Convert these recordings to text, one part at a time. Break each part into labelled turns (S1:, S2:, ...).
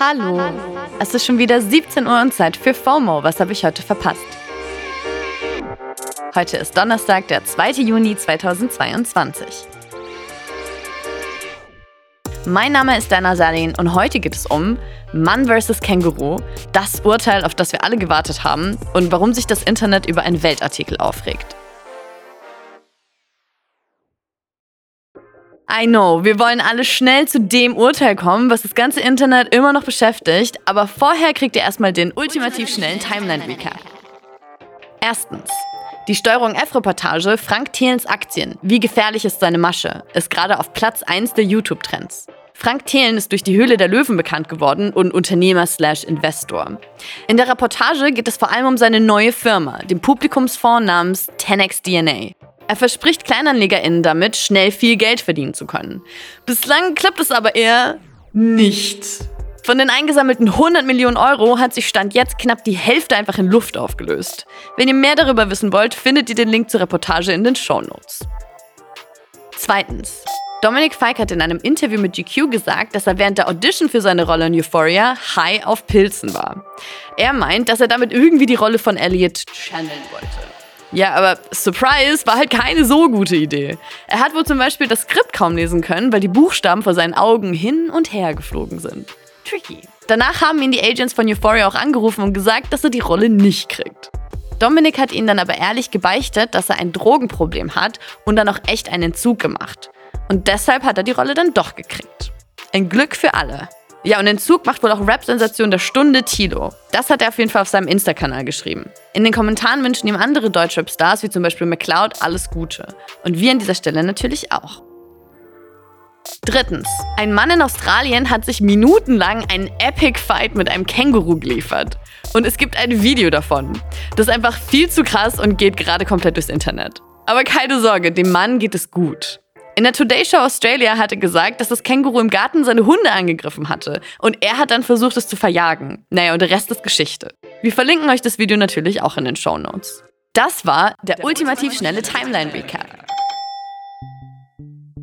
S1: Hallo. Es ist schon wieder 17 Uhr und Zeit für FOMO. Was habe ich heute verpasst? Heute ist Donnerstag, der 2. Juni 2022. Mein Name ist Dana Salin und heute geht es um Mann vs. Känguru, das Urteil, auf das wir alle gewartet haben und warum sich das Internet über einen Weltartikel aufregt. I know, wir wollen alle schnell zu dem Urteil kommen, was das ganze Internet immer noch beschäftigt, aber vorher kriegt ihr erstmal den ultimativ schnellen Timeline-Recap. Erstens. Die Steuerung F-Reportage Frank Thelens Aktien. Wie gefährlich ist seine Masche? Ist gerade auf Platz 1 der YouTube-Trends. Frank Thelen ist durch die Höhle der Löwen bekannt geworden und Unternehmer slash Investor. In der Reportage geht es vor allem um seine neue Firma, den Publikumsfonds namens 10x DNA. Er verspricht KleinanlegerInnen damit, schnell viel Geld verdienen zu können. Bislang klappt es aber eher nicht. Von den eingesammelten 100 Millionen Euro hat sich Stand jetzt knapp die Hälfte einfach in Luft aufgelöst. Wenn ihr mehr darüber wissen wollt, findet ihr den Link zur Reportage in den Show Notes. Zweitens. Dominik Feig hat in einem Interview mit GQ gesagt, dass er während der Audition für seine Rolle in Euphoria high auf Pilzen war. Er meint, dass er damit irgendwie die Rolle von Elliot channeln wollte. Ja, aber Surprise war halt keine so gute Idee. Er hat wohl zum Beispiel das Skript kaum lesen können, weil die Buchstaben vor seinen Augen hin und her geflogen sind. Tricky. Danach haben ihn die Agents von Euphoria auch angerufen und gesagt, dass er die Rolle nicht kriegt. Dominik hat ihnen dann aber ehrlich gebeichtet, dass er ein Drogenproblem hat und dann auch echt einen Entzug gemacht. Und deshalb hat er die Rolle dann doch gekriegt. Ein Glück für alle. Ja, und Entzug macht wohl auch Rap-Sensation der Stunde Tilo. Das hat er auf jeden Fall auf seinem Insta-Kanal geschrieben. In den Kommentaren wünschen ihm andere Deutschrap-Stars, wie zum Beispiel McCloud, alles Gute. Und wir an dieser Stelle natürlich auch. Drittens. Ein Mann in Australien hat sich minutenlang einen Epic Fight mit einem Känguru geliefert. Und es gibt ein Video davon. Das ist einfach viel zu krass und geht gerade komplett durchs Internet. Aber keine Sorge, dem Mann geht es gut. In der Today Show Australia hatte gesagt, dass das Känguru im Garten seine Hunde angegriffen hatte. Und er hat dann versucht, es zu verjagen. Naja, und der Rest ist Geschichte. Wir verlinken euch das Video natürlich auch in den Show Notes. Das war der, der ultimativ schnelle Timeline-Recap.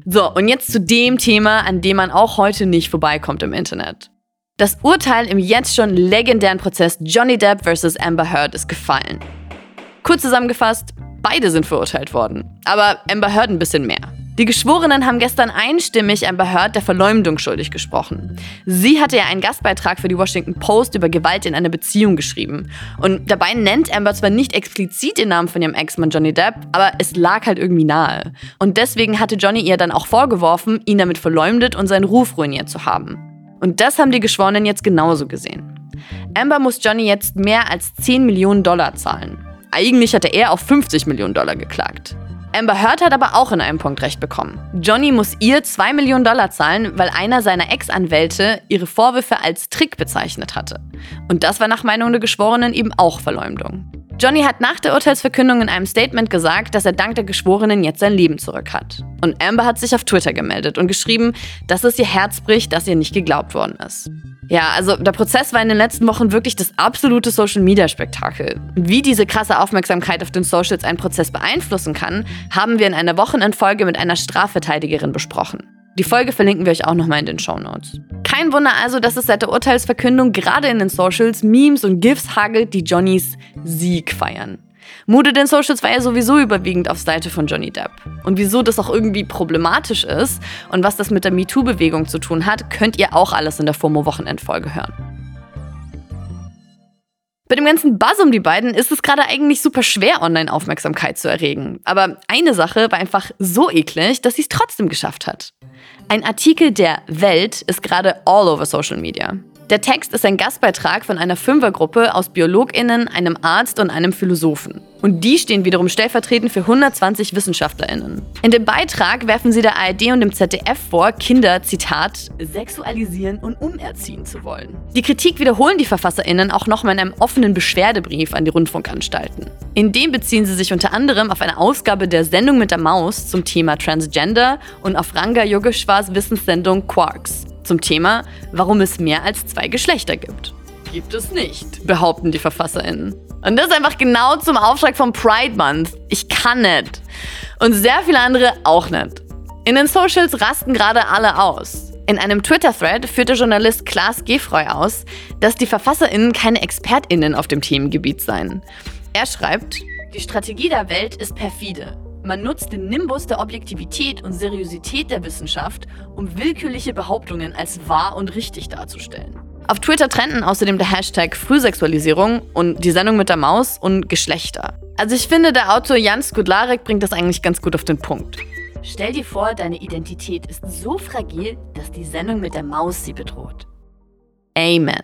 S1: So, und jetzt zu dem Thema, an dem man auch heute nicht vorbeikommt im Internet. Das Urteil im jetzt schon legendären Prozess Johnny Depp vs. Amber Heard ist gefallen. Kurz zusammengefasst, beide sind verurteilt worden, aber Amber Heard ein bisschen mehr. Die Geschworenen haben gestern einstimmig Amber Heard der Verleumdung schuldig gesprochen. Sie hatte ja einen Gastbeitrag für die Washington Post über Gewalt in einer Beziehung geschrieben. Und dabei nennt Amber zwar nicht explizit den Namen von ihrem Ex-Mann Johnny Depp, aber es lag halt irgendwie nahe. Und deswegen hatte Johnny ihr dann auch vorgeworfen, ihn damit verleumdet und seinen Ruf ruiniert zu haben. Und das haben die Geschworenen jetzt genauso gesehen. Amber muss Johnny jetzt mehr als 10 Millionen Dollar zahlen. Eigentlich hatte er auf 50 Millionen Dollar geklagt. Amber Heard hat aber auch in einem Punkt recht bekommen. Johnny muss ihr 2 Millionen Dollar zahlen, weil einer seiner Ex-Anwälte ihre Vorwürfe als Trick bezeichnet hatte. Und das war nach Meinung der Geschworenen eben auch Verleumdung. Johnny hat nach der Urteilsverkündung in einem Statement gesagt, dass er dank der Geschworenen jetzt sein Leben zurück hat. Und Amber hat sich auf Twitter gemeldet und geschrieben, dass es ihr Herz bricht, dass ihr nicht geglaubt worden ist. Ja, also der Prozess war in den letzten Wochen wirklich das absolute Social-Media-Spektakel. Wie diese krasse Aufmerksamkeit auf den Socials einen Prozess beeinflussen kann, haben wir in einer Wochenendfolge mit einer Strafverteidigerin besprochen. Die Folge verlinken wir euch auch nochmal in den Show Notes. Kein Wunder also, dass es seit der Urteilsverkündung gerade in den Socials Memes und GIFs hagelt, die Johnnys Sieg feiern. Mode den Socials war ja sowieso überwiegend auf Seite von Johnny Depp. Und wieso das auch irgendwie problematisch ist und was das mit der MeToo-Bewegung zu tun hat, könnt ihr auch alles in der FOMO-Wochenendfolge hören. Bei dem ganzen Buzz um die beiden ist es gerade eigentlich super schwer, Online-Aufmerksamkeit zu erregen. Aber eine Sache war einfach so eklig, dass sie es trotzdem geschafft hat. Ein Artikel der Welt ist gerade all over Social Media. Der Text ist ein Gastbeitrag von einer Fünfergruppe aus BiologInnen, einem Arzt und einem Philosophen. Und die stehen wiederum stellvertretend für 120 WissenschaftlerInnen. In dem Beitrag werfen sie der ARD und dem ZDF vor, Kinder, Zitat, sexualisieren und umerziehen zu wollen. Die Kritik wiederholen die VerfasserInnen auch nochmal in einem offenen Beschwerdebrief an die Rundfunkanstalten. In dem beziehen sie sich unter anderem auf eine Ausgabe der Sendung mit der Maus zum Thema Transgender und auf Ranga Yogeshwars Wissenssendung Quarks zum Thema, warum es mehr als zwei Geschlechter gibt. Gibt es nicht, behaupten die VerfasserInnen. Und das ist einfach genau zum Auftrag vom Pride Month. Ich kann nicht. Und sehr viele andere auch nicht. In den Socials rasten gerade alle aus. In einem Twitter-Thread führt der Journalist Klaas Gefreu aus, dass die VerfasserInnen keine ExpertInnen auf dem Themengebiet seien. Er schreibt, die Strategie der Welt ist perfide. Man nutzt den Nimbus der Objektivität und Seriosität der Wissenschaft, um willkürliche Behauptungen als wahr und richtig darzustellen. Auf Twitter trenden außerdem der Hashtag Frühsexualisierung und die Sendung mit der Maus und Geschlechter. Also ich finde, der Autor Jan Skudlarek bringt das eigentlich ganz gut auf den Punkt. Stell dir vor, deine Identität ist so fragil, dass die Sendung mit der Maus sie bedroht. Amen.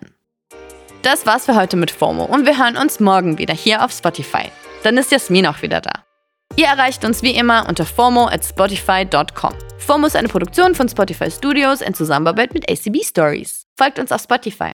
S1: Das war's für heute mit FOMO und wir hören uns morgen wieder hier auf Spotify. Dann ist Jasmin auch wieder da. Ihr erreicht uns wie immer unter FOMO at spotify.com. FOMO ist eine Produktion von Spotify Studios in Zusammenarbeit mit ACB Stories. Folgt uns auf Spotify.